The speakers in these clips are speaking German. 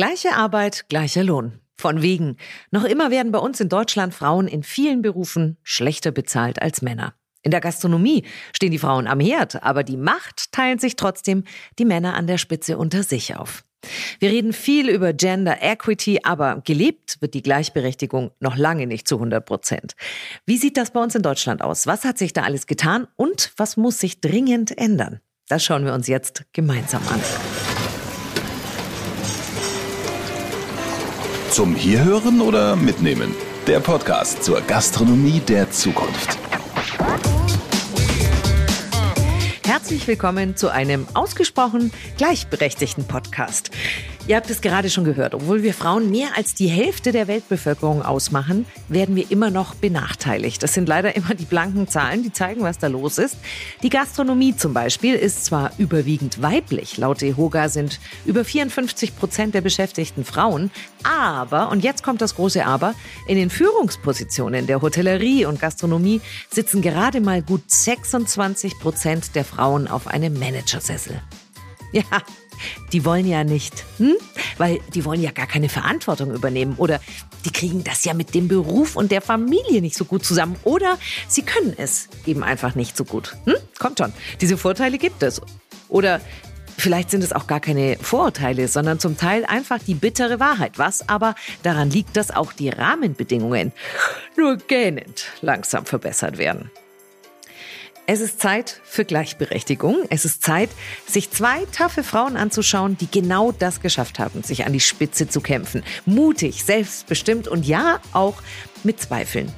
Gleiche Arbeit, gleicher Lohn. Von wegen. Noch immer werden bei uns in Deutschland Frauen in vielen Berufen schlechter bezahlt als Männer. In der Gastronomie stehen die Frauen am Herd, aber die Macht teilen sich trotzdem die Männer an der Spitze unter sich auf. Wir reden viel über Gender Equity, aber gelebt wird die Gleichberechtigung noch lange nicht zu 100 Prozent. Wie sieht das bei uns in Deutschland aus? Was hat sich da alles getan und was muss sich dringend ändern? Das schauen wir uns jetzt gemeinsam an. Zum Hierhören oder Mitnehmen? Der Podcast zur Gastronomie der Zukunft. Herzlich willkommen zu einem ausgesprochen gleichberechtigten Podcast. Ihr habt es gerade schon gehört, obwohl wir Frauen mehr als die Hälfte der Weltbevölkerung ausmachen, werden wir immer noch benachteiligt. Das sind leider immer die blanken Zahlen, die zeigen, was da los ist. Die Gastronomie zum Beispiel ist zwar überwiegend weiblich, laut DEHOGA sind über 54 Prozent der Beschäftigten Frauen, aber, und jetzt kommt das große Aber, in den Führungspositionen der Hotellerie und Gastronomie sitzen gerade mal gut 26 Prozent der Frauen auf einem Managersessel. Ja, die wollen ja nicht, hm? weil die wollen ja gar keine Verantwortung übernehmen oder die kriegen das ja mit dem Beruf und der Familie nicht so gut zusammen oder sie können es eben einfach nicht so gut. Hm? Kommt schon, diese Vorteile gibt es. Oder Vielleicht sind es auch gar keine Vorurteile, sondern zum Teil einfach die bittere Wahrheit. Was aber daran liegt, dass auch die Rahmenbedingungen nur gähnend langsam verbessert werden. Es ist Zeit für Gleichberechtigung. Es ist Zeit, sich zwei taffe Frauen anzuschauen, die genau das geschafft haben, sich an die Spitze zu kämpfen. Mutig, selbstbestimmt und ja, auch mit Zweifeln.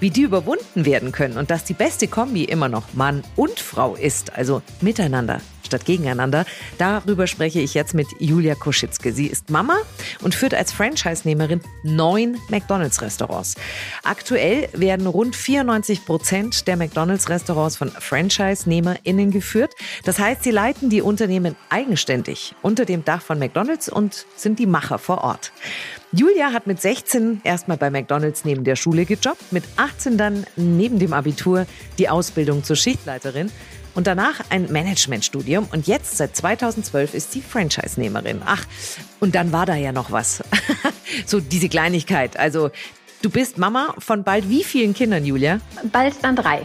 Wie die überwunden werden können und dass die beste Kombi immer noch Mann und Frau ist, also miteinander statt gegeneinander. Darüber spreche ich jetzt mit Julia Koschitzke. Sie ist Mama und führt als Franchise-Nehmerin neun McDonalds-Restaurants. Aktuell werden rund 94 Prozent der McDonalds-Restaurants von Franchise-NehmerInnen geführt. Das heißt, sie leiten die Unternehmen eigenständig unter dem Dach von McDonalds und sind die Macher vor Ort. Julia hat mit 16 erstmal bei McDonalds neben der Schule gejobbt, mit 18 dann neben dem Abitur die Ausbildung zur Schichtleiterin und danach ein Managementstudium und jetzt seit 2012 ist sie Franchise-Nehmerin. Ach, und dann war da ja noch was. so diese Kleinigkeit. Also du bist Mama von bald wie vielen Kindern, Julia? Bald dann drei.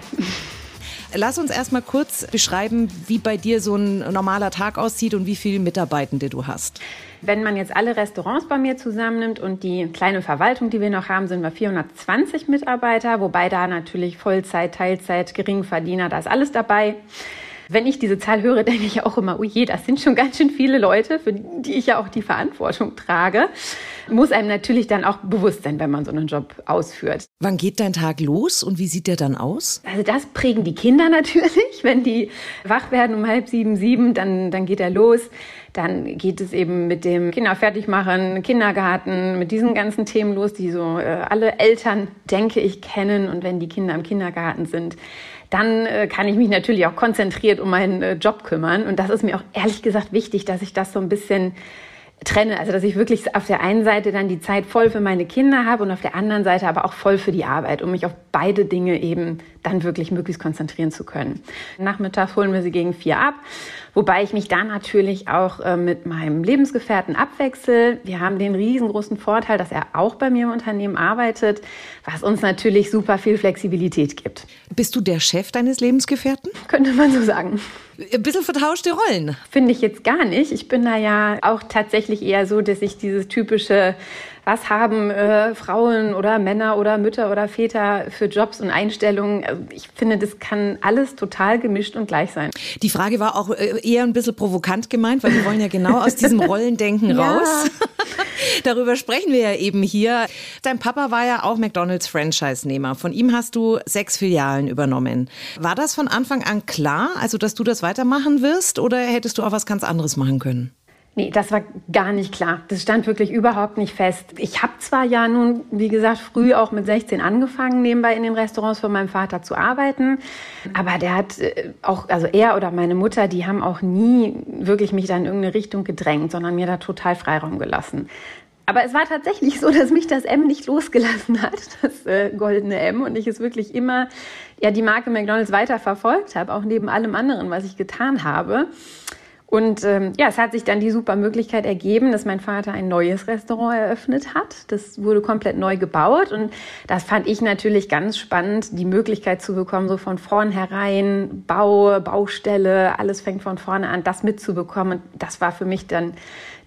Lass uns erstmal kurz beschreiben, wie bei dir so ein normaler Tag aussieht und wie viele Mitarbeitende du hast. Wenn man jetzt alle Restaurants bei mir zusammennimmt und die kleine Verwaltung, die wir noch haben, sind wir 420 Mitarbeiter, wobei da natürlich Vollzeit, Teilzeit, Geringverdiener, da ist alles dabei. Wenn ich diese Zahl höre, denke ich auch immer, oh je, das sind schon ganz schön viele Leute, für die ich ja auch die Verantwortung trage. Muss einem natürlich dann auch bewusst sein, wenn man so einen Job ausführt. Wann geht dein Tag los und wie sieht der dann aus? Also das prägen die Kinder natürlich. Wenn die wach werden um halb sieben, sieben, dann, dann geht er los. Dann geht es eben mit dem Kinder fertig machen, Kindergarten, mit diesen ganzen Themen los, die so äh, alle Eltern, denke ich, kennen. Und wenn die Kinder im Kindergarten sind, dann äh, kann ich mich natürlich auch konzentriert um meinen äh, Job kümmern. Und das ist mir auch ehrlich gesagt wichtig, dass ich das so ein bisschen trenne. Also dass ich wirklich auf der einen Seite dann die Zeit voll für meine Kinder habe und auf der anderen Seite aber auch voll für die Arbeit, um mich auf beide Dinge eben dann wirklich möglichst konzentrieren zu können. Nachmittags holen wir sie gegen vier ab, wobei ich mich da natürlich auch äh, mit meinem Lebensgefährten abwechsel. Wir haben den riesengroßen Vorteil, dass er auch bei mir im Unternehmen arbeitet, was uns natürlich super viel Flexibilität gibt. Bist du der Chef deines Lebensgefährten? Könnte man so sagen. Ein bisschen vertauschte Rollen. Finde ich jetzt gar nicht. Ich bin da ja auch tatsächlich eher so, dass ich dieses typische was haben äh, Frauen oder Männer oder Mütter oder Väter für Jobs und Einstellungen. Also ich finde, das kann alles total gemischt und gleich sein. Die Frage war auch äh, eher ein bisschen provokant gemeint, weil wir wollen ja genau aus diesem Rollendenken raus. Darüber sprechen wir ja eben hier. Dein Papa war ja auch McDonald's Franchise-Nehmer. Von ihm hast du sechs Filialen übernommen. War das von Anfang an klar, also dass du das weitermachen wirst, oder hättest du auch was ganz anderes machen können? Nee, das war gar nicht klar. Das stand wirklich überhaupt nicht fest. Ich habe zwar ja nun, wie gesagt, früh auch mit 16 angefangen, nebenbei in den Restaurants von meinem Vater zu arbeiten. Aber der hat äh, auch, also er oder meine Mutter, die haben auch nie wirklich mich da in irgendeine Richtung gedrängt, sondern mir da total Freiraum gelassen. Aber es war tatsächlich so, dass mich das M nicht losgelassen hat, das äh, goldene M, und ich es wirklich immer, ja, die Marke McDonald's weiter verfolgt habe, auch neben allem anderen, was ich getan habe. Und ähm, ja, es hat sich dann die super Möglichkeit ergeben, dass mein Vater ein neues Restaurant eröffnet hat. Das wurde komplett neu gebaut und das fand ich natürlich ganz spannend, die Möglichkeit zu bekommen, so von vornherein Bau, Baustelle, alles fängt von vorne an, das mitzubekommen. Und das war für mich dann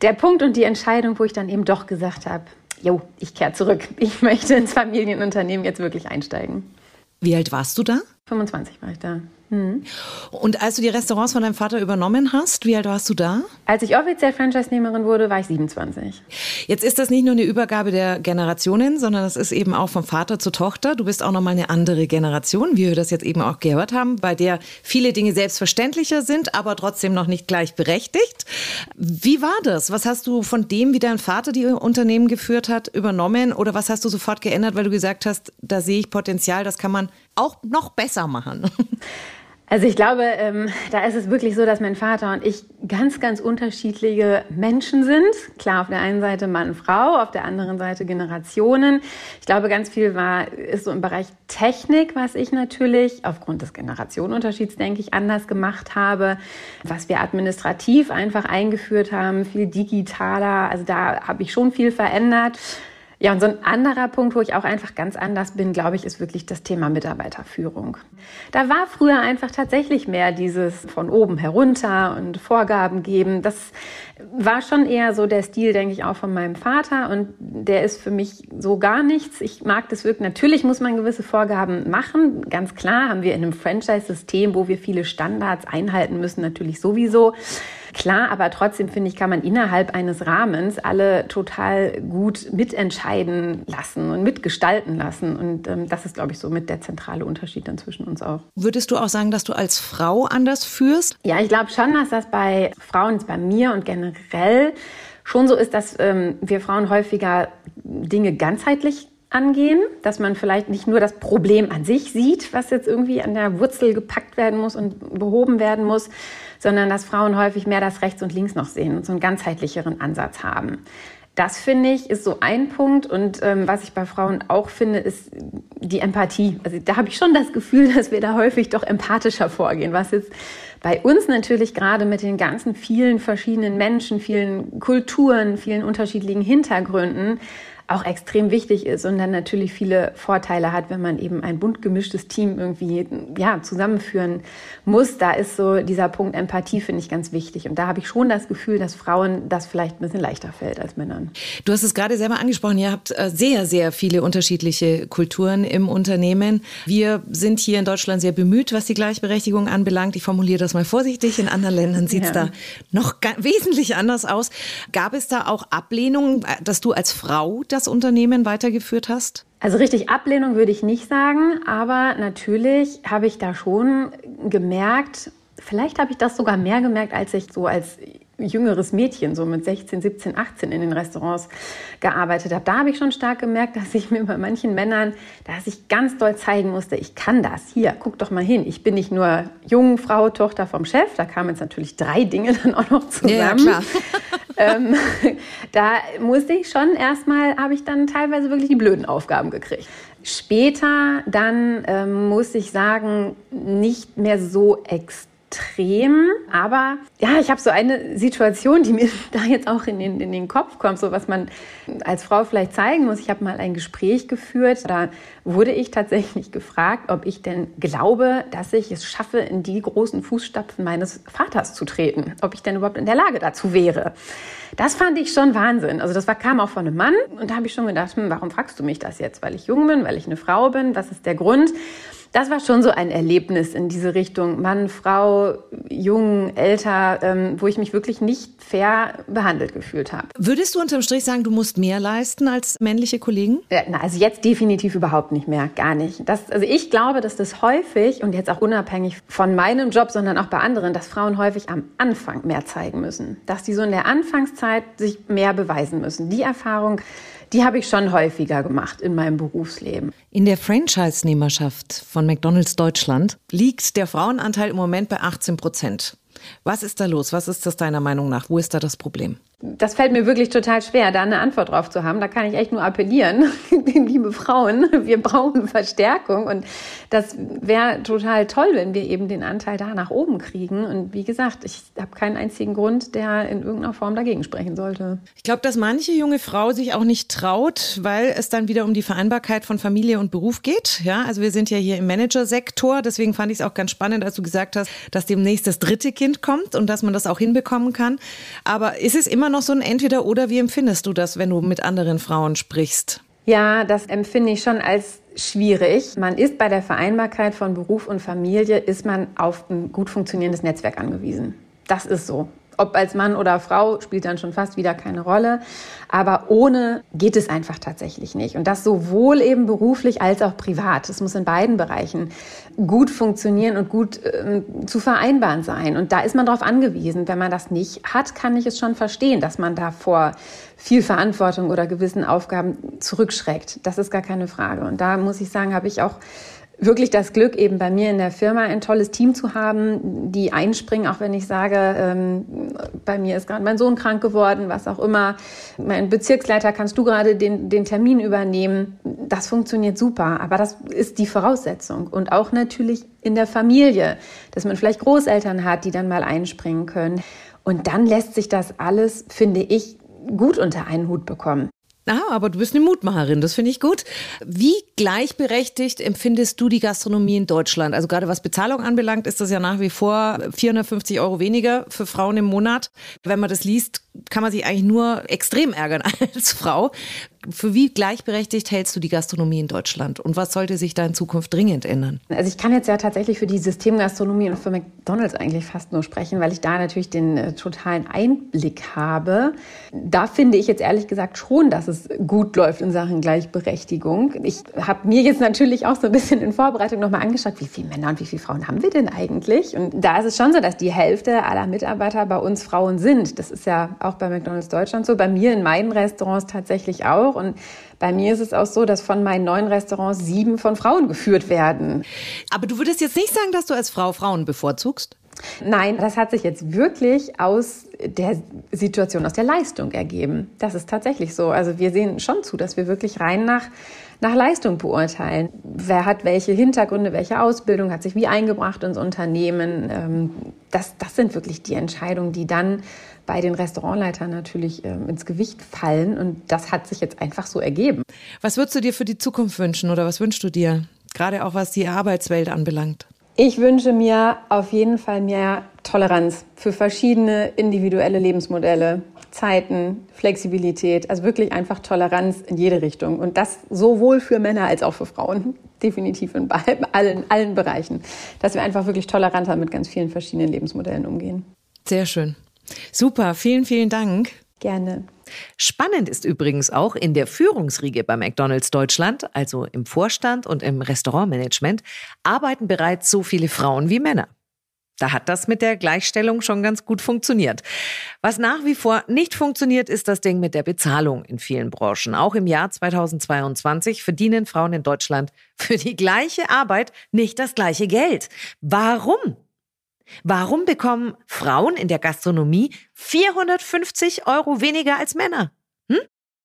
der Punkt und die Entscheidung, wo ich dann eben doch gesagt habe, jo, ich kehre zurück. Ich möchte ins Familienunternehmen jetzt wirklich einsteigen. Wie alt warst du da? 25 war ich da. Mhm. Und als du die Restaurants von deinem Vater übernommen hast, wie alt warst du da? Als ich offiziell Franchise-Nehmerin wurde, war ich 27. Jetzt ist das nicht nur eine Übergabe der Generationen, sondern das ist eben auch vom Vater zur Tochter. Du bist auch nochmal eine andere Generation, wie wir das jetzt eben auch gehört haben, bei der viele Dinge selbstverständlicher sind, aber trotzdem noch nicht gleichberechtigt. Wie war das? Was hast du von dem, wie dein Vater die Unternehmen geführt hat, übernommen oder was hast du sofort geändert, weil du gesagt hast, da sehe ich Potenzial, das kann man auch noch besser machen? Also ich glaube, ähm, da ist es wirklich so, dass mein Vater und ich ganz, ganz unterschiedliche Menschen sind. Klar, auf der einen Seite Mann, Frau, auf der anderen Seite Generationen. Ich glaube, ganz viel war, ist so im Bereich Technik, was ich natürlich aufgrund des Generationenunterschieds, denke ich, anders gemacht habe. Was wir administrativ einfach eingeführt haben, viel digitaler. Also da habe ich schon viel verändert. Ja, und so ein anderer Punkt, wo ich auch einfach ganz anders bin, glaube ich, ist wirklich das Thema Mitarbeiterführung. Da war früher einfach tatsächlich mehr dieses von oben herunter und Vorgaben geben. Das war schon eher so der Stil, denke ich, auch von meinem Vater. Und der ist für mich so gar nichts. Ich mag das wirklich. Natürlich muss man gewisse Vorgaben machen. Ganz klar haben wir in einem Franchise-System, wo wir viele Standards einhalten müssen, natürlich sowieso. Klar, aber trotzdem finde ich, kann man innerhalb eines Rahmens alle total gut mitentscheiden lassen und mitgestalten lassen. Und ähm, das ist, glaube ich, so mit der zentrale Unterschied dann zwischen uns auch. Würdest du auch sagen, dass du als Frau anders führst? Ja, ich glaube schon, dass das bei Frauen, bei mir und generell schon so ist, dass ähm, wir Frauen häufiger Dinge ganzheitlich angehen, dass man vielleicht nicht nur das Problem an sich sieht, was jetzt irgendwie an der Wurzel gepackt werden muss und behoben werden muss, sondern dass Frauen häufig mehr das Rechts und Links noch sehen und so einen ganzheitlicheren Ansatz haben. Das finde ich ist so ein Punkt und ähm, was ich bei Frauen auch finde, ist die Empathie. Also da habe ich schon das Gefühl, dass wir da häufig doch empathischer vorgehen, was jetzt bei uns natürlich gerade mit den ganzen vielen verschiedenen Menschen, vielen Kulturen, vielen unterschiedlichen Hintergründen auch extrem wichtig ist und dann natürlich viele Vorteile hat, wenn man eben ein bunt gemischtes Team irgendwie ja, zusammenführen muss. Da ist so dieser Punkt Empathie, finde ich, ganz wichtig. Und da habe ich schon das Gefühl, dass Frauen das vielleicht ein bisschen leichter fällt als Männern. Du hast es gerade selber angesprochen, ihr habt äh, sehr, sehr viele unterschiedliche Kulturen im Unternehmen. Wir sind hier in Deutschland sehr bemüht, was die Gleichberechtigung anbelangt. Ich formuliere das mal vorsichtig. In anderen Ländern sieht es ja. da noch wesentlich anders aus. Gab es da auch Ablehnungen, dass du als Frau das das Unternehmen weitergeführt hast? Also richtig Ablehnung würde ich nicht sagen, aber natürlich habe ich da schon gemerkt, vielleicht habe ich das sogar mehr gemerkt, als ich so als jüngeres Mädchen, so mit 16, 17, 18 in den Restaurants gearbeitet habe. Da habe ich schon stark gemerkt, dass ich mir bei manchen Männern, dass ich ganz doll zeigen musste, ich kann das. Hier, guck doch mal hin. Ich bin nicht nur Jungfrau, Tochter vom Chef. Da kamen jetzt natürlich drei Dinge dann auch noch zusammen. Ja, klar. ähm, da musste ich schon erstmal, habe ich dann teilweise wirklich die blöden Aufgaben gekriegt. Später dann ähm, muss ich sagen, nicht mehr so extrem extrem. Aber ja, ich habe so eine Situation, die mir da jetzt auch in den, in den Kopf kommt, so was man als Frau vielleicht zeigen muss. Ich habe mal ein Gespräch geführt. Da wurde ich tatsächlich gefragt, ob ich denn glaube, dass ich es schaffe, in die großen Fußstapfen meines Vaters zu treten. Ob ich denn überhaupt in der Lage dazu wäre. Das fand ich schon Wahnsinn. Also das war, kam auch von einem Mann. Und da habe ich schon gedacht, hm, warum fragst du mich das jetzt? Weil ich jung bin, weil ich eine Frau bin? Was ist der Grund? Das war schon so ein Erlebnis in diese Richtung. Mann, Frau, jung, älter, ähm, wo ich mich wirklich nicht fair behandelt gefühlt habe. Würdest du unterm Strich sagen, du musst mehr leisten als männliche Kollegen? Ja, na, also jetzt definitiv überhaupt nicht mehr, gar nicht. Das, also ich glaube, dass das häufig und jetzt auch unabhängig von meinem Job, sondern auch bei anderen, dass Frauen häufig am Anfang mehr zeigen müssen. Dass die so in der Anfangszeit sich mehr beweisen müssen. Die Erfahrung die habe ich schon häufiger gemacht in meinem Berufsleben. In der Franchise-Nehmerschaft von McDonald's Deutschland liegt der Frauenanteil im Moment bei 18 Prozent. Was ist da los? Was ist das deiner Meinung nach? Wo ist da das Problem? Das fällt mir wirklich total schwer, da eine Antwort drauf zu haben. Da kann ich echt nur appellieren, liebe Frauen, wir brauchen Verstärkung und das wäre total toll, wenn wir eben den Anteil da nach oben kriegen. Und wie gesagt, ich habe keinen einzigen Grund, der in irgendeiner Form dagegen sprechen sollte. Ich glaube, dass manche junge Frau sich auch nicht traut, weil es dann wieder um die Vereinbarkeit von Familie und Beruf geht. Ja, also wir sind ja hier im Managersektor, deswegen fand ich es auch ganz spannend, als du gesagt hast, dass demnächst das dritte Kind kommt und dass man das auch hinbekommen kann. Aber ist es immer noch so ein Entweder-Oder? Wie empfindest du das, wenn du mit anderen Frauen sprichst? Ja, das empfinde ich schon als schwierig. Man ist bei der Vereinbarkeit von Beruf und Familie, ist man auf ein gut funktionierendes Netzwerk angewiesen. Das ist so. Ob als Mann oder Frau spielt dann schon fast wieder keine Rolle. Aber ohne geht es einfach tatsächlich nicht. Und das sowohl eben beruflich als auch privat. Es muss in beiden Bereichen gut funktionieren und gut äh, zu vereinbaren sein. Und da ist man darauf angewiesen. Wenn man das nicht hat, kann ich es schon verstehen, dass man da vor viel Verantwortung oder gewissen Aufgaben zurückschreckt. Das ist gar keine Frage. Und da muss ich sagen, habe ich auch wirklich das Glück, eben bei mir in der Firma ein tolles Team zu haben, die einspringen, auch wenn ich sage, ähm, bei mir ist gerade mein Sohn krank geworden, was auch immer. Mein Bezirksleiter, kannst du gerade den, den Termin übernehmen? Das funktioniert super, aber das ist die Voraussetzung. Und auch natürlich in der Familie, dass man vielleicht Großeltern hat, die dann mal einspringen können. Und dann lässt sich das alles, finde ich, gut unter einen Hut bekommen. Ah, aber du bist eine Mutmacherin, das finde ich gut. Wie gleichberechtigt empfindest du die Gastronomie in Deutschland? Also gerade was Bezahlung anbelangt, ist das ja nach wie vor 450 Euro weniger für Frauen im Monat. Wenn man das liest, kann man sich eigentlich nur extrem ärgern als Frau. Für wie gleichberechtigt hältst du die Gastronomie in Deutschland? Und was sollte sich da in Zukunft dringend ändern? Also ich kann jetzt ja tatsächlich für die Systemgastronomie und für McDonald's eigentlich fast nur sprechen, weil ich da natürlich den äh, totalen Einblick habe. Da finde ich jetzt ehrlich gesagt schon, dass es gut läuft in Sachen Gleichberechtigung. Ich habe mir jetzt natürlich auch so ein bisschen in Vorbereitung nochmal angeschaut, wie viele Männer und wie viele Frauen haben wir denn eigentlich? Und da ist es schon so, dass die Hälfte aller Mitarbeiter bei uns Frauen sind. Das ist ja auch bei McDonald's Deutschland so, bei mir in meinen Restaurants tatsächlich auch. Und bei mir ist es auch so, dass von meinen neun Restaurants sieben von Frauen geführt werden. Aber du würdest jetzt nicht sagen, dass du als Frau Frauen bevorzugst? Nein, das hat sich jetzt wirklich aus der Situation, aus der Leistung ergeben. Das ist tatsächlich so. Also wir sehen schon zu, dass wir wirklich rein nach, nach Leistung beurteilen. Wer hat welche Hintergründe, welche Ausbildung, hat sich wie eingebracht ins Unternehmen. Ähm, das, das sind wirklich die Entscheidungen, die dann bei den Restaurantleitern natürlich ähm, ins Gewicht fallen. Und das hat sich jetzt einfach so ergeben. Was würdest du dir für die Zukunft wünschen oder was wünschst du dir? Gerade auch was die Arbeitswelt anbelangt. Ich wünsche mir auf jeden Fall mehr Toleranz für verschiedene individuelle Lebensmodelle, Zeiten, Flexibilität, also wirklich einfach Toleranz in jede Richtung. Und das sowohl für Männer als auch für Frauen, definitiv in allen, allen Bereichen, dass wir einfach wirklich toleranter mit ganz vielen verschiedenen Lebensmodellen umgehen. Sehr schön. Super, vielen, vielen Dank. Gerne. Spannend ist übrigens auch in der Führungsriege bei McDonald's Deutschland, also im Vorstand und im Restaurantmanagement, arbeiten bereits so viele Frauen wie Männer. Da hat das mit der Gleichstellung schon ganz gut funktioniert. Was nach wie vor nicht funktioniert, ist das Ding mit der Bezahlung in vielen Branchen. Auch im Jahr 2022 verdienen Frauen in Deutschland für die gleiche Arbeit nicht das gleiche Geld. Warum? Warum bekommen Frauen in der Gastronomie 450 Euro weniger als Männer? Hm?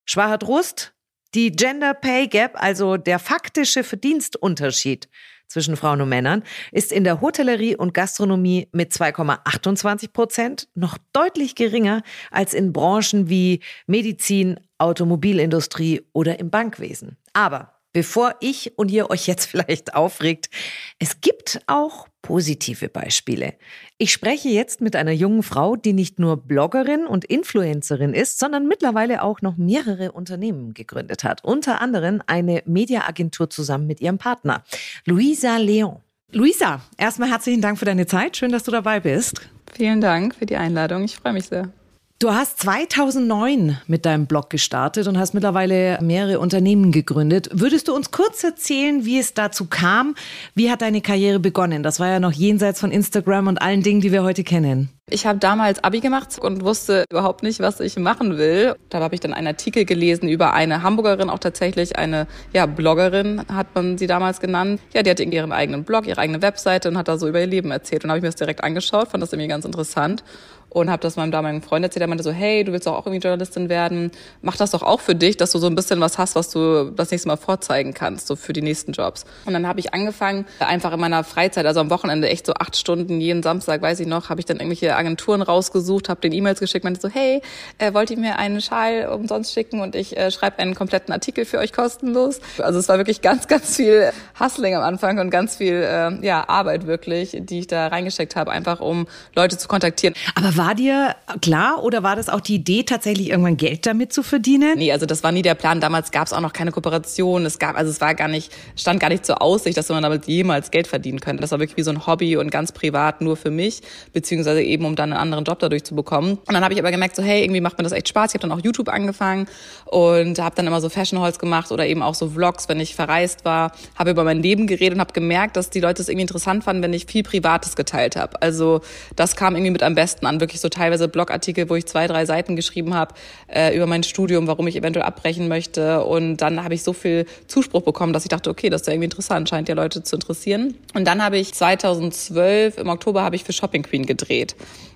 Schwacher Trost, die Gender Pay Gap, also der faktische Verdienstunterschied zwischen Frauen und Männern, ist in der Hotellerie und Gastronomie mit 2,28 Prozent noch deutlich geringer als in Branchen wie Medizin, Automobilindustrie oder im Bankwesen. Aber bevor ich und ihr euch jetzt vielleicht aufregt, es gibt auch positive Beispiele. Ich spreche jetzt mit einer jungen Frau, die nicht nur Bloggerin und Influencerin ist, sondern mittlerweile auch noch mehrere Unternehmen gegründet hat. Unter anderem eine Mediaagentur zusammen mit ihrem Partner, Luisa Leon. Luisa, erstmal herzlichen Dank für deine Zeit. Schön, dass du dabei bist. Vielen Dank für die Einladung. Ich freue mich sehr. Du hast 2009 mit deinem Blog gestartet und hast mittlerweile mehrere Unternehmen gegründet. Würdest du uns kurz erzählen, wie es dazu kam? Wie hat deine Karriere begonnen? Das war ja noch jenseits von Instagram und allen Dingen, die wir heute kennen. Ich habe damals Abi gemacht und wusste überhaupt nicht, was ich machen will. Da habe ich dann einen Artikel gelesen über eine Hamburgerin, auch tatsächlich eine ja, Bloggerin, hat man sie damals genannt. Ja, die hatte ihren eigenen Blog, ihre eigene Webseite und hat da so über ihr Leben erzählt. Und habe ich mir das direkt angeschaut, fand das irgendwie ganz interessant und habe das meinem damaligen Freund erzählt. Er meinte so, hey, du willst doch auch irgendwie Journalistin werden. Mach das doch auch für dich, dass du so ein bisschen was hast, was du das nächste Mal vorzeigen kannst, so für die nächsten Jobs. Und dann habe ich angefangen, einfach in meiner Freizeit, also am Wochenende echt so acht Stunden jeden Samstag, weiß ich noch, habe ich dann irgendwelche Agenturen rausgesucht, habe den E-Mails geschickt, meinte so, hey, äh, wollt ihr mir einen Schal umsonst schicken und ich äh, schreibe einen kompletten Artikel für euch kostenlos. Also es war wirklich ganz, ganz viel Hustling am Anfang und ganz viel äh, ja, Arbeit wirklich, die ich da reingesteckt habe, einfach um Leute zu kontaktieren. Aber war dir klar oder war das auch die Idee, tatsächlich irgendwann Geld damit zu verdienen? Nee, also das war nie der Plan. Damals gab es auch noch keine Kooperation. Es gab, also es war gar nicht, stand gar nicht zur Aussicht, dass man damit jemals Geld verdienen könnte. Das war wirklich wie so ein Hobby und ganz privat nur für mich, beziehungsweise eben um dann einen anderen Job dadurch zu bekommen. Und dann habe ich aber gemerkt, so hey, irgendwie macht mir das echt Spaß. Ich habe dann auch YouTube angefangen und habe dann immer so Fashion Halls gemacht oder eben auch so Vlogs, wenn ich verreist war, habe über mein Leben geredet und habe gemerkt, dass die Leute es irgendwie interessant fanden, wenn ich viel Privates geteilt habe. Also das kam irgendwie mit am besten an, wirklich so teilweise Blogartikel, wo ich zwei, drei Seiten geschrieben habe äh, über mein Studium, warum ich eventuell abbrechen möchte. Und dann habe ich so viel Zuspruch bekommen, dass ich dachte, okay, das ist ja irgendwie interessant, scheint ja Leute zu interessieren. Und dann habe ich 2012, im Oktober, habe ich für Shopping Queen gedreht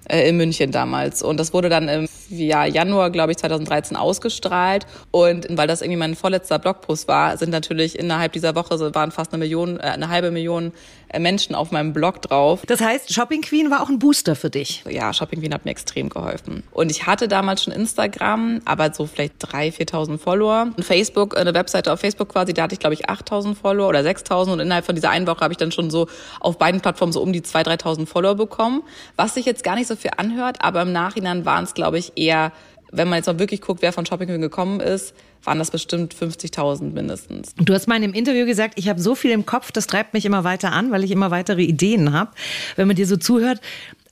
äh, in München damals. Und das wurde dann im ja, Januar, glaube ich, 2013 ausgestrahlt. Und weil das irgendwie mein vorletzter Blogpost war, sind natürlich innerhalb dieser Woche waren fast eine Million, äh, eine halbe Million Menschen auf meinem Blog drauf. Das heißt, Shopping Queen war auch ein Booster für dich? Ja, Shopping Queen hat mir extrem geholfen. Und ich hatte damals schon Instagram, aber so vielleicht 3.000, 4.000 Follower. Und Facebook, eine Webseite auf Facebook quasi, da hatte ich glaube ich 8.000 Follower oder 6.000 und innerhalb von dieser einen Woche habe ich dann schon so auf beiden Plattformen so um die 2.000, 3.000 Follower bekommen, was sich jetzt gar nicht so viel anhört, aber im Nachhinein waren es glaube ich eher, wenn man jetzt mal wirklich guckt, wer von Shopping Queen gekommen ist, waren das bestimmt 50.000 mindestens. Du hast mal in einem Interview gesagt, ich habe so viel im Kopf, das treibt mich immer weiter an, weil ich immer weitere Ideen habe. Wenn man dir so zuhört,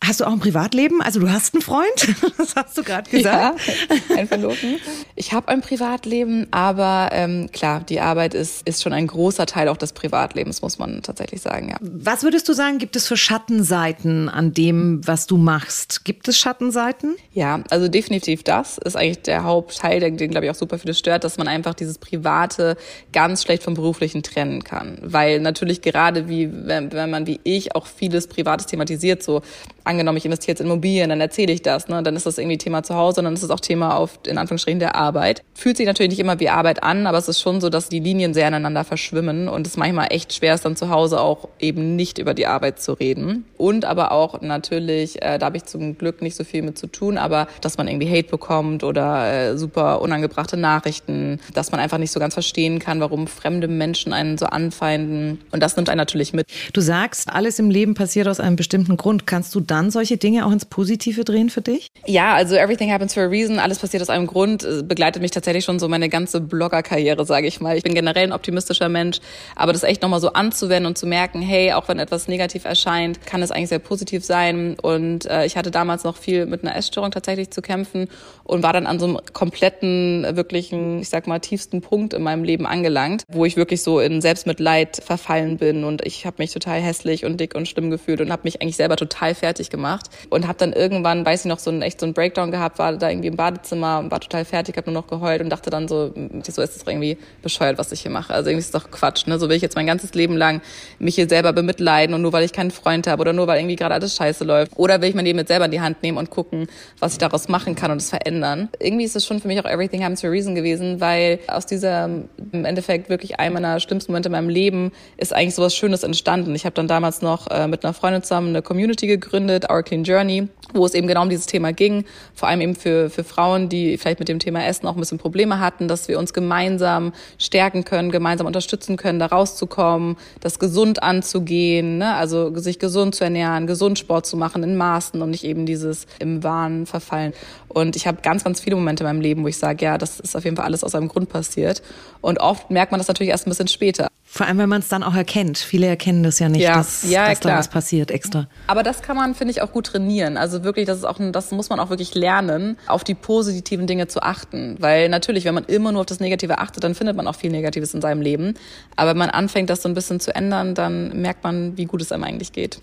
Hast du auch ein Privatleben? Also du hast einen Freund? Das hast du gerade gesagt. Ja, ein Verlobten. Ich habe ein Privatleben, aber ähm, klar, die Arbeit ist, ist schon ein großer Teil auch des Privatlebens, muss man tatsächlich sagen. Ja. Was würdest du sagen, gibt es für Schattenseiten an dem, was du machst? Gibt es Schattenseiten? Ja, also definitiv das ist eigentlich der Hauptteil, den, den glaube ich auch super viele stört, dass man einfach dieses Private ganz schlecht vom Beruflichen trennen kann. Weil natürlich gerade wie, wenn, wenn man wie ich auch vieles Privates thematisiert, so angenommen, ich investiere jetzt in Immobilien, dann erzähle ich das, ne? dann ist das irgendwie Thema zu Hause, dann ist es auch Thema auf, in Anführungsstrichen, der Arbeit. Fühlt sich natürlich nicht immer wie Arbeit an, aber es ist schon so, dass die Linien sehr aneinander verschwimmen und es manchmal echt schwer ist, dann zu Hause auch eben nicht über die Arbeit zu reden. Und aber auch natürlich, äh, da habe ich zum Glück nicht so viel mit zu tun, aber dass man irgendwie Hate bekommt oder äh, super unangebrachte Nachrichten, dass man einfach nicht so ganz verstehen kann, warum fremde Menschen einen so anfeinden. Und das nimmt einen natürlich mit. Du sagst, alles im Leben passiert aus einem bestimmten Grund. Kannst du dann solche Dinge auch ins Positive drehen für dich? Ja, also everything happens for a reason. Alles passiert aus einem Grund. Begleitet mich tatsächlich schon so meine ganze Blogger-Karriere, sage ich mal. Ich bin generell ein optimistischer Mensch, aber das echt nochmal so anzuwenden und zu merken, hey, auch wenn etwas negativ erscheint, kann es eigentlich sehr positiv sein. Und äh, ich hatte damals noch viel mit einer Essstörung tatsächlich zu kämpfen und war dann an so einem kompletten, wirklichen, ich sag mal, tiefsten Punkt in meinem Leben angelangt, wo ich wirklich so in Selbstmitleid verfallen bin und ich habe mich total hässlich und dick und schlimm gefühlt und habe mich eigentlich selber total fertig fertig gemacht und habe dann irgendwann, weiß ich noch, so einen echt so einen Breakdown gehabt, war da irgendwie im Badezimmer und war total fertig, habe nur noch geheult und dachte dann so, so ist es irgendwie bescheuert, was ich hier mache. Also irgendwie ist es doch Quatsch, ne? So will ich jetzt mein ganzes Leben lang mich hier selber bemitleiden und nur weil ich keinen Freund habe oder nur weil irgendwie gerade alles scheiße läuft oder will ich mein Leben jetzt selber in die Hand nehmen und gucken, was ich daraus machen kann und es verändern. Irgendwie ist es schon für mich auch Everything Happens for a Reason gewesen, weil aus dieser im Endeffekt wirklich einem meiner schlimmsten Momente in meinem Leben ist eigentlich sowas Schönes entstanden. Ich habe dann damals noch äh, mit einer Freundin zusammen eine Community gegründet gegründet, Our Clean Journey, wo es eben genau um dieses Thema ging, vor allem eben für, für Frauen, die vielleicht mit dem Thema Essen auch ein bisschen Probleme hatten, dass wir uns gemeinsam stärken können, gemeinsam unterstützen können, da rauszukommen, das gesund anzugehen, ne? also sich gesund zu ernähren, gesund Sport zu machen in Maßen und nicht eben dieses im Wahn verfallen. Und ich habe ganz, ganz viele Momente in meinem Leben, wo ich sage, ja, das ist auf jeden Fall alles aus einem Grund passiert. Und oft merkt man das natürlich erst ein bisschen später. Vor allem, wenn man es dann auch erkennt. Viele erkennen das ja nicht, ja, dass, ja, dass da was passiert extra. Aber das kann man, finde ich, auch gut trainieren. Also wirklich, das ist auch, das muss man auch wirklich lernen, auf die positiven Dinge zu achten. Weil natürlich, wenn man immer nur auf das Negative achtet, dann findet man auch viel Negatives in seinem Leben. Aber wenn man anfängt, das so ein bisschen zu ändern, dann merkt man, wie gut es einem eigentlich geht.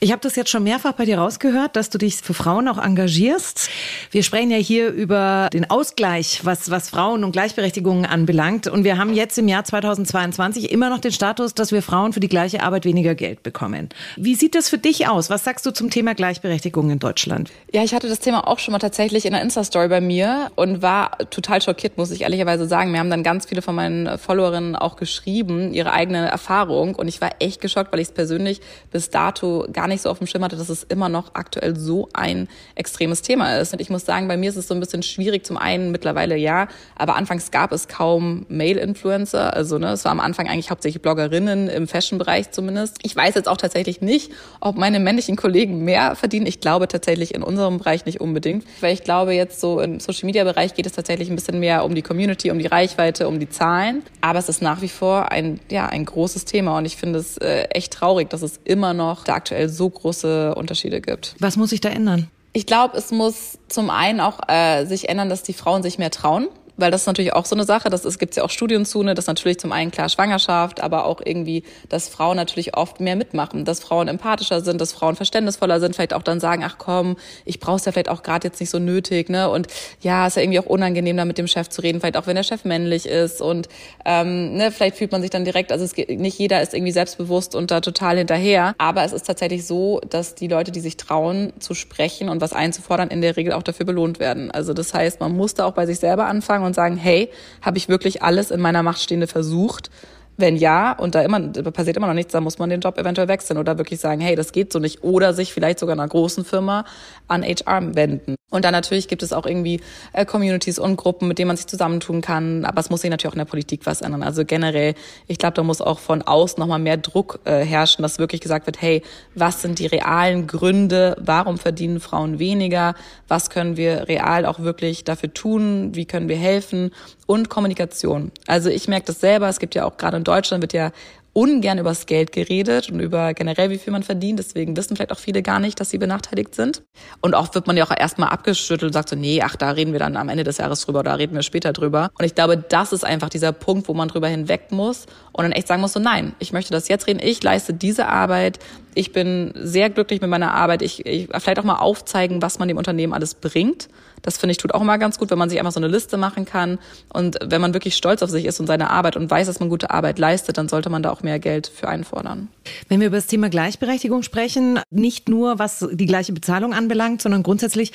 Ich habe das jetzt schon mehrfach bei dir rausgehört, dass du dich für Frauen auch engagierst. Wir sprechen ja hier über den Ausgleich, was, was Frauen und Gleichberechtigung anbelangt. Und wir haben jetzt im Jahr 2022 immer noch den Status, dass wir Frauen für die gleiche Arbeit weniger Geld bekommen. Wie sieht das für dich aus? Was sagst du zum Thema Gleichberechtigung in Deutschland? Ja, ich hatte das Thema auch schon mal tatsächlich in der Insta-Story bei mir und war total schockiert, muss ich ehrlicherweise sagen. Mir haben dann ganz viele von meinen Followerinnen auch geschrieben, ihre eigene Erfahrung. Und ich war echt geschockt, weil ich es persönlich bis dato gar nicht so auf dem Schirm hatte, dass es immer noch aktuell so ein extremes Thema ist. Und ich muss sagen, bei mir ist es so ein bisschen schwierig. Zum einen mittlerweile ja, aber anfangs gab es kaum Male-Influencer. Also ne, es war am Anfang eigentlich hauptsächlich Bloggerinnen im Fashion-Bereich zumindest. Ich weiß jetzt auch tatsächlich nicht, ob meine männlichen Kollegen mehr verdienen. Ich glaube tatsächlich in unserem Bereich nicht unbedingt, weil ich glaube jetzt so im Social-Media-Bereich geht es tatsächlich ein bisschen mehr um die Community, um die Reichweite, um die Zahlen. Aber es ist nach wie vor ein ja ein großes Thema und ich finde es äh, echt traurig, dass es immer noch da aktuell so große Unterschiede gibt. Was muss sich da ändern? Ich glaube, es muss zum einen auch äh, sich ändern, dass die Frauen sich mehr trauen weil das ist natürlich auch so eine Sache, das gibt ja auch Studien zu, ne, dass natürlich zum einen klar Schwangerschaft, aber auch irgendwie, dass Frauen natürlich oft mehr mitmachen, dass Frauen empathischer sind, dass Frauen verständnisvoller sind, vielleicht auch dann sagen, ach komm, ich brauch's ja vielleicht auch gerade jetzt nicht so nötig, ne? Und ja, ist ja irgendwie auch unangenehm, da mit dem Chef zu reden, vielleicht auch wenn der Chef männlich ist und ähm, ne, vielleicht fühlt man sich dann direkt, also es geht, nicht jeder ist irgendwie selbstbewusst und da total hinterher, aber es ist tatsächlich so, dass die Leute, die sich trauen zu sprechen und was einzufordern, in der Regel auch dafür belohnt werden. Also das heißt, man muss da auch bei sich selber anfangen und sagen, hey, habe ich wirklich alles in meiner Macht Stehende versucht? Wenn ja, und da immer passiert immer noch nichts, dann muss man den Job eventuell wechseln oder wirklich sagen, hey, das geht so nicht. Oder sich vielleicht sogar einer großen Firma an HR wenden. Und dann natürlich gibt es auch irgendwie äh, Communities und Gruppen, mit denen man sich zusammentun kann. Aber es muss sich natürlich auch in der Politik was ändern. Also generell, ich glaube, da muss auch von außen nochmal mehr Druck äh, herrschen, dass wirklich gesagt wird, hey, was sind die realen Gründe? Warum verdienen Frauen weniger? Was können wir real auch wirklich dafür tun? Wie können wir helfen? Und Kommunikation. Also ich merke das selber. Es gibt ja auch gerade in Deutschland wird ja ungern übers Geld geredet und über generell, wie viel man verdient. Deswegen wissen vielleicht auch viele gar nicht, dass sie benachteiligt sind. Und oft wird man ja auch erstmal abgeschüttelt und sagt so, nee, ach, da reden wir dann am Ende des Jahres drüber, da reden wir später drüber. Und ich glaube, das ist einfach dieser Punkt, wo man drüber hinweg muss und dann echt sagen muss so, nein, ich möchte das jetzt reden, ich leiste diese Arbeit, ich bin sehr glücklich mit meiner Arbeit, ich, ich vielleicht auch mal aufzeigen, was man dem Unternehmen alles bringt das finde ich tut auch immer ganz gut, wenn man sich einfach so eine Liste machen kann. Und wenn man wirklich stolz auf sich ist und seine Arbeit und weiß, dass man gute Arbeit leistet, dann sollte man da auch mehr Geld für einfordern. Wenn wir über das Thema Gleichberechtigung sprechen, nicht nur was die gleiche Bezahlung anbelangt, sondern grundsätzlich,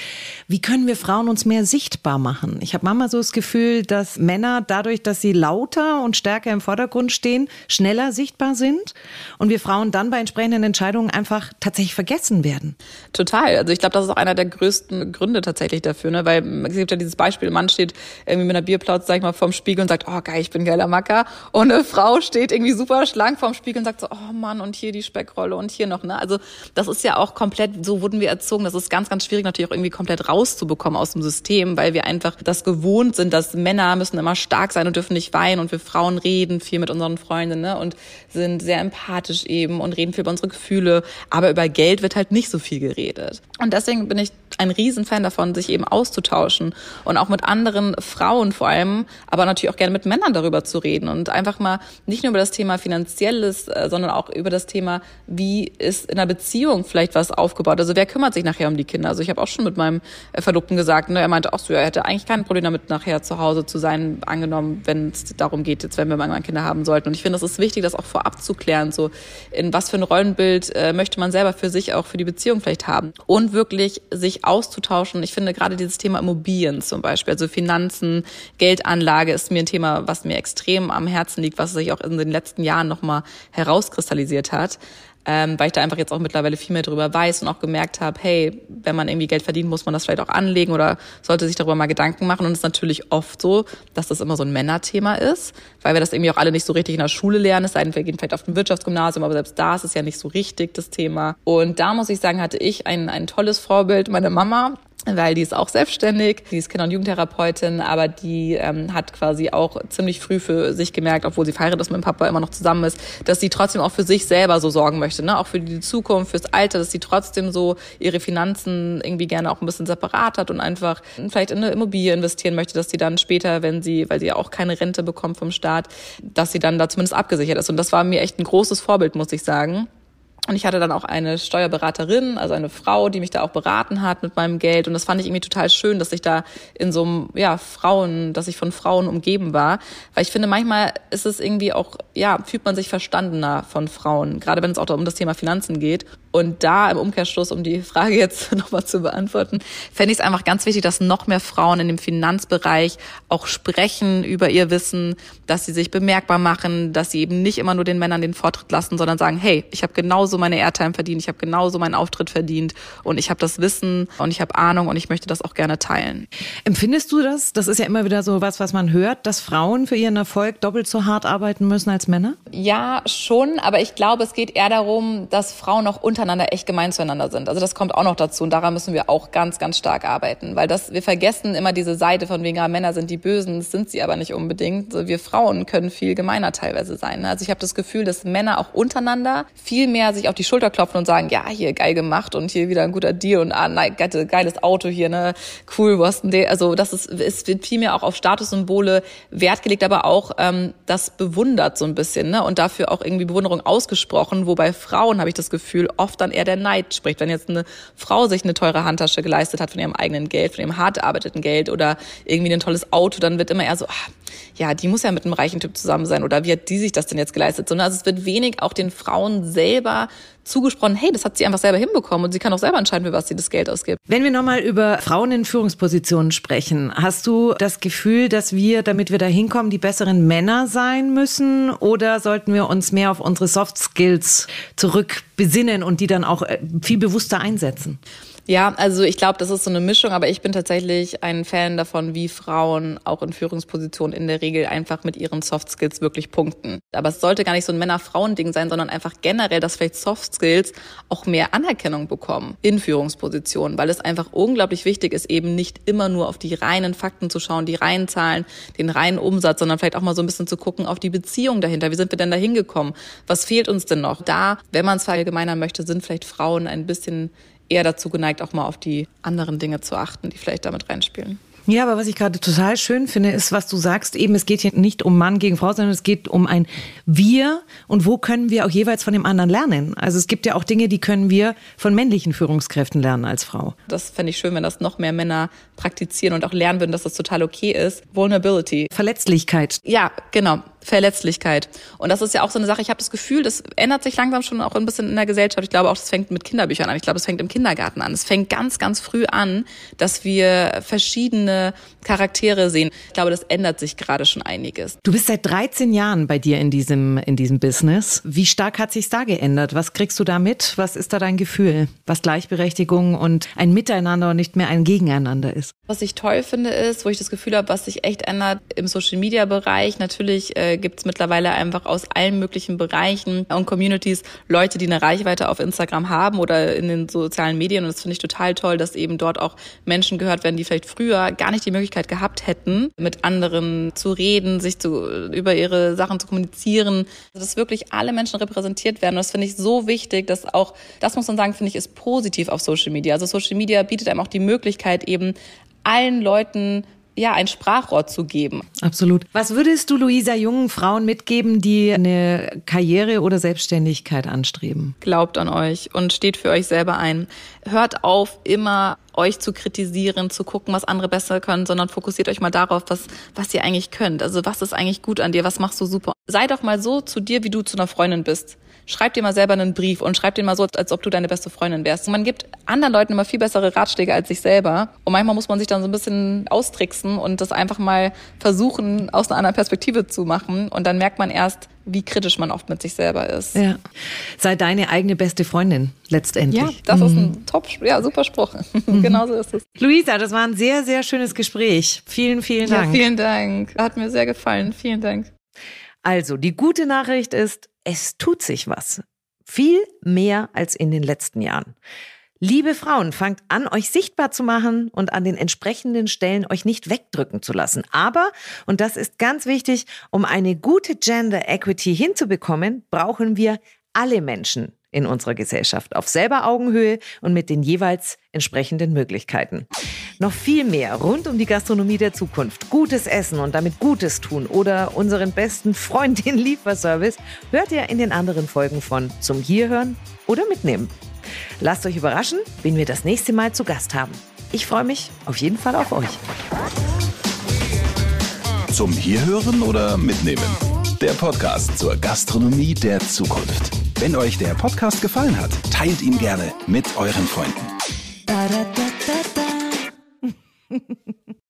wie können wir Frauen uns mehr sichtbar machen? Ich habe manchmal so das Gefühl, dass Männer dadurch, dass sie lauter und stärker im Vordergrund stehen, schneller sichtbar sind und wir Frauen dann bei entsprechenden Entscheidungen einfach tatsächlich vergessen werden. Total. Also ich glaube, das ist auch einer der größten Gründe tatsächlich dafür ne? Weil es gibt ja dieses Beispiel, ein Mann steht irgendwie mit einer Bierplauz, sag ich mal, vorm Spiegel und sagt, oh geil, ich bin geiler Macker. Und eine Frau steht irgendwie super schlank vorm Spiegel und sagt so, oh Mann, und hier die Speckrolle und hier noch, ne? Also das ist ja auch komplett, so wurden wir erzogen, das ist ganz, ganz schwierig natürlich auch irgendwie komplett rauszubekommen aus dem System, weil wir einfach das gewohnt sind, dass Männer müssen immer stark sein und dürfen nicht weinen und wir Frauen reden viel mit unseren Freundinnen, ne? Und sind sehr empathisch eben und reden viel über unsere Gefühle. Aber über Geld wird halt nicht so viel geredet. Und deswegen bin ich ein Riesenfan davon, sich eben aus auszutauschen und auch mit anderen Frauen vor allem, aber natürlich auch gerne mit Männern darüber zu reden und einfach mal nicht nur über das Thema Finanzielles, äh, sondern auch über das Thema, wie ist in einer Beziehung vielleicht was aufgebaut. Also wer kümmert sich nachher um die Kinder? Also ich habe auch schon mit meinem äh, Verlobten gesagt, ne, er meinte auch so, er hätte eigentlich kein Problem damit, nachher zu Hause zu sein, angenommen, wenn es darum geht, jetzt wenn wir mal Kinder haben sollten. Und ich finde, es ist wichtig, das auch vorab zu klären, so in was für ein Rollenbild äh, möchte man selber für sich auch für die Beziehung vielleicht haben und wirklich sich auszutauschen. Ich finde gerade dieses Thema Immobilien zum Beispiel. Also Finanzen, Geldanlage ist mir ein Thema, was mir extrem am Herzen liegt, was sich auch in den letzten Jahren nochmal herauskristallisiert hat. Ähm, weil ich da einfach jetzt auch mittlerweile viel mehr darüber weiß und auch gemerkt habe, hey, wenn man irgendwie Geld verdient, muss man das vielleicht auch anlegen oder sollte sich darüber mal Gedanken machen. Und es ist natürlich oft so, dass das immer so ein Männerthema ist, weil wir das irgendwie auch alle nicht so richtig in der Schule lernen. Es sei denn, wir gehen vielleicht auf ein Wirtschaftsgymnasium, aber selbst da ist es ja nicht so richtig das Thema. Und da muss ich sagen, hatte ich ein, ein tolles Vorbild, meine Mama, weil die ist auch selbstständig, die ist Kinder- und Jugendtherapeutin, aber die ähm, hat quasi auch ziemlich früh für sich gemerkt, obwohl sie verheiratet ist mit dem Papa immer noch zusammen ist, dass sie trotzdem auch für sich selber so sorgen möchte, ne? auch für die Zukunft, fürs Alter, dass sie trotzdem so ihre Finanzen irgendwie gerne auch ein bisschen separat hat und einfach vielleicht in eine Immobilie investieren möchte, dass sie dann später, wenn sie, weil sie ja auch keine Rente bekommt vom Staat, dass sie dann da zumindest abgesichert ist. Und das war mir echt ein großes Vorbild, muss ich sagen. Und ich hatte dann auch eine Steuerberaterin, also eine Frau, die mich da auch beraten hat mit meinem Geld. Und das fand ich irgendwie total schön, dass ich da in so einem, ja, Frauen, dass ich von Frauen umgeben war. Weil ich finde, manchmal ist es irgendwie auch, ja, fühlt man sich verstandener von Frauen. Gerade wenn es auch um das Thema Finanzen geht. Und da im Umkehrschluss, um die Frage jetzt nochmal zu beantworten, fände ich es einfach ganz wichtig, dass noch mehr Frauen in dem Finanzbereich auch sprechen über ihr Wissen, dass sie sich bemerkbar machen, dass sie eben nicht immer nur den Männern den Vortritt lassen, sondern sagen, hey, ich habe genauso meine Airtime verdient, ich habe genauso meinen Auftritt verdient und ich habe das Wissen und ich habe Ahnung und ich möchte das auch gerne teilen. Empfindest du das? Das ist ja immer wieder so was, was man hört, dass Frauen für ihren Erfolg doppelt so hart arbeiten müssen als Männer? Ja, schon, aber ich glaube, es geht eher darum, dass Frauen auch untereinander echt gemein zueinander sind. Also das kommt auch noch dazu und daran müssen wir auch ganz, ganz stark arbeiten, weil das wir vergessen immer diese Seite von wegen, ja, Männer sind die Bösen, das sind sie aber nicht unbedingt. Wir Frauen können viel gemeiner teilweise sein. Also ich habe das Gefühl, dass Männer auch untereinander viel mehr sich auf die Schulter klopfen und sagen, ja, hier geil gemacht und hier wieder ein guter Deal und ah, nein, geiles Auto hier, ne, cool, was denn Also das ist, es wird viel mehr auch auf Statussymbole Wert gelegt, aber auch ähm, das bewundert so ein bisschen, ne, und dafür auch irgendwie Bewunderung ausgesprochen, wobei Frauen habe ich das Gefühl oft dann eher der Neid spricht. Wenn jetzt eine Frau sich eine teure Handtasche geleistet hat von ihrem eigenen Geld, von ihrem hart erarbeiteten Geld oder irgendwie ein tolles Auto, dann wird immer eher so, ach, ja, die muss ja mit einem reichen Typ zusammen sein oder wie hat die sich das denn jetzt geleistet? Sondern also es wird wenig auch den Frauen selber zugesprochen, hey, das hat sie einfach selber hinbekommen und sie kann auch selber entscheiden, für was sie das Geld ausgibt. Wenn wir nochmal über Frauen in Führungspositionen sprechen, hast du das Gefühl, dass wir, damit wir da hinkommen, die besseren Männer sein müssen oder sollten wir uns mehr auf unsere Soft Skills zurückbesinnen und die dann auch äh, viel bewusster einsetzen? Ja, also ich glaube, das ist so eine Mischung, aber ich bin tatsächlich ein Fan davon, wie Frauen auch in Führungspositionen in der Regel einfach mit ihren Soft Skills wirklich punkten. Aber es sollte gar nicht so ein Männer-Frauen-Ding sein, sondern einfach generell, dass vielleicht Soft Skills auch mehr Anerkennung bekommen in Führungspositionen, weil es einfach unglaublich wichtig ist, eben nicht immer nur auf die reinen Fakten zu schauen, die reinen Zahlen, den reinen Umsatz, sondern vielleicht auch mal so ein bisschen zu gucken auf die Beziehung dahinter. Wie sind wir denn da hingekommen? Was fehlt uns denn noch? Da, wenn man es verallgemeinern möchte, sind vielleicht Frauen ein bisschen eher dazu geneigt, auch mal auf die anderen Dinge zu achten, die vielleicht damit reinspielen. Ja, aber was ich gerade total schön finde, ist, was du sagst, eben, es geht hier nicht um Mann gegen Frau, sondern es geht um ein Wir und wo können wir auch jeweils von dem anderen lernen. Also es gibt ja auch Dinge, die können wir von männlichen Führungskräften lernen als Frau. Das fände ich schön, wenn das noch mehr Männer praktizieren und auch lernen würden, dass das total okay ist. Vulnerability. Verletzlichkeit. Ja, genau. Verletzlichkeit. Und das ist ja auch so eine Sache, ich habe das Gefühl, das ändert sich langsam schon auch ein bisschen in der Gesellschaft. Ich glaube auch, das fängt mit Kinderbüchern an. Ich glaube, es fängt im Kindergarten an. Es fängt ganz, ganz früh an, dass wir verschiedene Charaktere sehen. Ich glaube, das ändert sich gerade schon einiges. Du bist seit 13 Jahren bei dir in diesem, in diesem Business. Wie stark hat sich da geändert? Was kriegst du da mit? Was ist da dein Gefühl? Was Gleichberechtigung und ein Miteinander und nicht mehr ein Gegeneinander ist? Was ich toll finde, ist, wo ich das Gefühl habe, was sich echt ändert im Social Media Bereich. Natürlich äh, gibt es mittlerweile einfach aus allen möglichen Bereichen und Communities Leute, die eine Reichweite auf Instagram haben oder in den sozialen Medien. Und das finde ich total toll, dass eben dort auch Menschen gehört werden, die vielleicht früher gar nicht die Möglichkeit gehabt hätten, mit anderen zu reden, sich zu, über ihre Sachen zu kommunizieren. Also, dass wirklich alle Menschen repräsentiert werden. Und das finde ich so wichtig, dass auch, das muss man sagen, finde ich, ist positiv auf Social Media. Also Social Media bietet einem auch die Möglichkeit, eben allen Leuten ja, ein Sprachrohr zu geben. Absolut. Was würdest du Luisa jungen Frauen mitgeben, die eine Karriere oder Selbstständigkeit anstreben? Glaubt an euch und steht für euch selber ein. Hört auf, immer euch zu kritisieren, zu gucken, was andere besser können, sondern fokussiert euch mal darauf, was, was ihr eigentlich könnt. Also was ist eigentlich gut an dir? Was machst du super? Sei doch mal so zu dir, wie du zu einer Freundin bist schreib dir mal selber einen Brief und schreib den mal so, als ob du deine beste Freundin wärst. Und man gibt anderen Leuten immer viel bessere Ratschläge als sich selber. Und manchmal muss man sich dann so ein bisschen austricksen und das einfach mal versuchen, aus einer anderen Perspektive zu machen. Und dann merkt man erst, wie kritisch man oft mit sich selber ist. Ja. Sei deine eigene beste Freundin letztendlich. Ja, das mhm. ist ein mhm. top, ja, super Spruch. Mhm. Genauso ist es. Luisa, das war ein sehr, sehr schönes Gespräch. Vielen, vielen Dank. Ja, vielen Dank. Hat mir sehr gefallen. Vielen Dank. Also, die gute Nachricht ist, es tut sich was. Viel mehr als in den letzten Jahren. Liebe Frauen, fangt an, euch sichtbar zu machen und an den entsprechenden Stellen euch nicht wegdrücken zu lassen. Aber, und das ist ganz wichtig, um eine gute Gender Equity hinzubekommen, brauchen wir alle Menschen in unserer Gesellschaft auf selber Augenhöhe und mit den jeweils entsprechenden Möglichkeiten. Noch viel mehr rund um die Gastronomie der Zukunft, gutes Essen und damit Gutes tun oder unseren besten Freund, den Lieferservice, hört ihr in den anderen Folgen von Zum Hierhören oder Mitnehmen. Lasst euch überraschen, wen wir das nächste Mal zu Gast haben. Ich freue mich auf jeden Fall auf euch. Zum Hierhören oder Mitnehmen? Der Podcast zur Gastronomie der Zukunft. Wenn euch der Podcast gefallen hat, teilt ihn gerne mit euren Freunden.